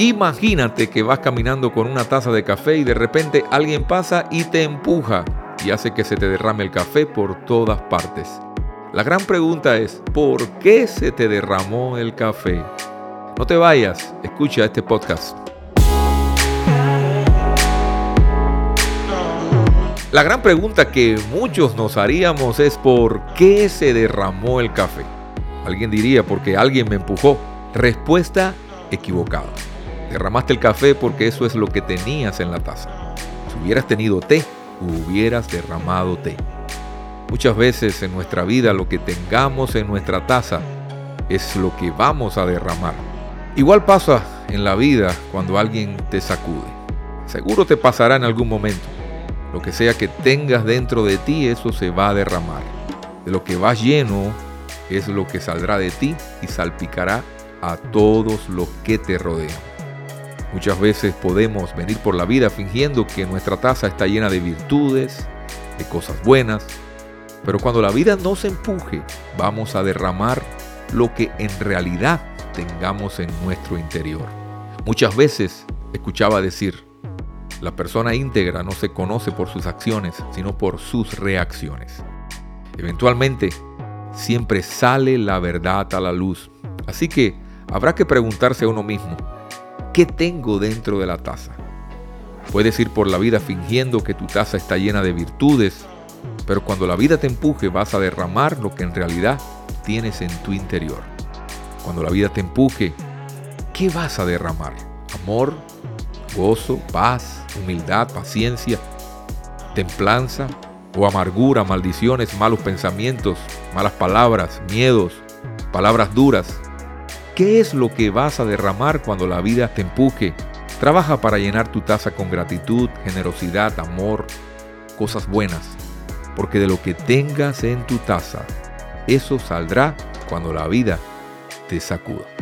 Imagínate que vas caminando con una taza de café y de repente alguien pasa y te empuja y hace que se te derrame el café por todas partes. La gran pregunta es, ¿por qué se te derramó el café? No te vayas, escucha este podcast. La gran pregunta que muchos nos haríamos es ¿por qué se derramó el café? Alguien diría porque alguien me empujó. Respuesta equivocada. Derramaste el café porque eso es lo que tenías en la taza. Si hubieras tenido té, hubieras derramado té. Muchas veces en nuestra vida lo que tengamos en nuestra taza es lo que vamos a derramar. Igual pasa en la vida cuando alguien te sacude. Seguro te pasará en algún momento. Lo que sea que tengas dentro de ti, eso se va a derramar. De lo que vas lleno es lo que saldrá de ti y salpicará a todos los que te rodean. Muchas veces podemos venir por la vida fingiendo que nuestra taza está llena de virtudes, de cosas buenas, pero cuando la vida nos empuje, vamos a derramar lo que en realidad tengamos en nuestro interior. Muchas veces escuchaba decir, la persona íntegra no se conoce por sus acciones, sino por sus reacciones. Eventualmente, siempre sale la verdad a la luz. Así que habrá que preguntarse a uno mismo, ¿Qué tengo dentro de la taza? Puedes ir por la vida fingiendo que tu taza está llena de virtudes, pero cuando la vida te empuje vas a derramar lo que en realidad tienes en tu interior. Cuando la vida te empuje, ¿qué vas a derramar? ¿Amor? ¿Gozo? ¿Paz? ¿Humildad? ¿Paciencia? ¿Templanza? ¿O amargura? ¿Maldiciones? ¿Malos pensamientos? ¿Malas palabras? ¿Miedos? ¿Palabras duras? ¿Qué es lo que vas a derramar cuando la vida te empuje? Trabaja para llenar tu taza con gratitud, generosidad, amor, cosas buenas, porque de lo que tengas en tu taza, eso saldrá cuando la vida te sacuda.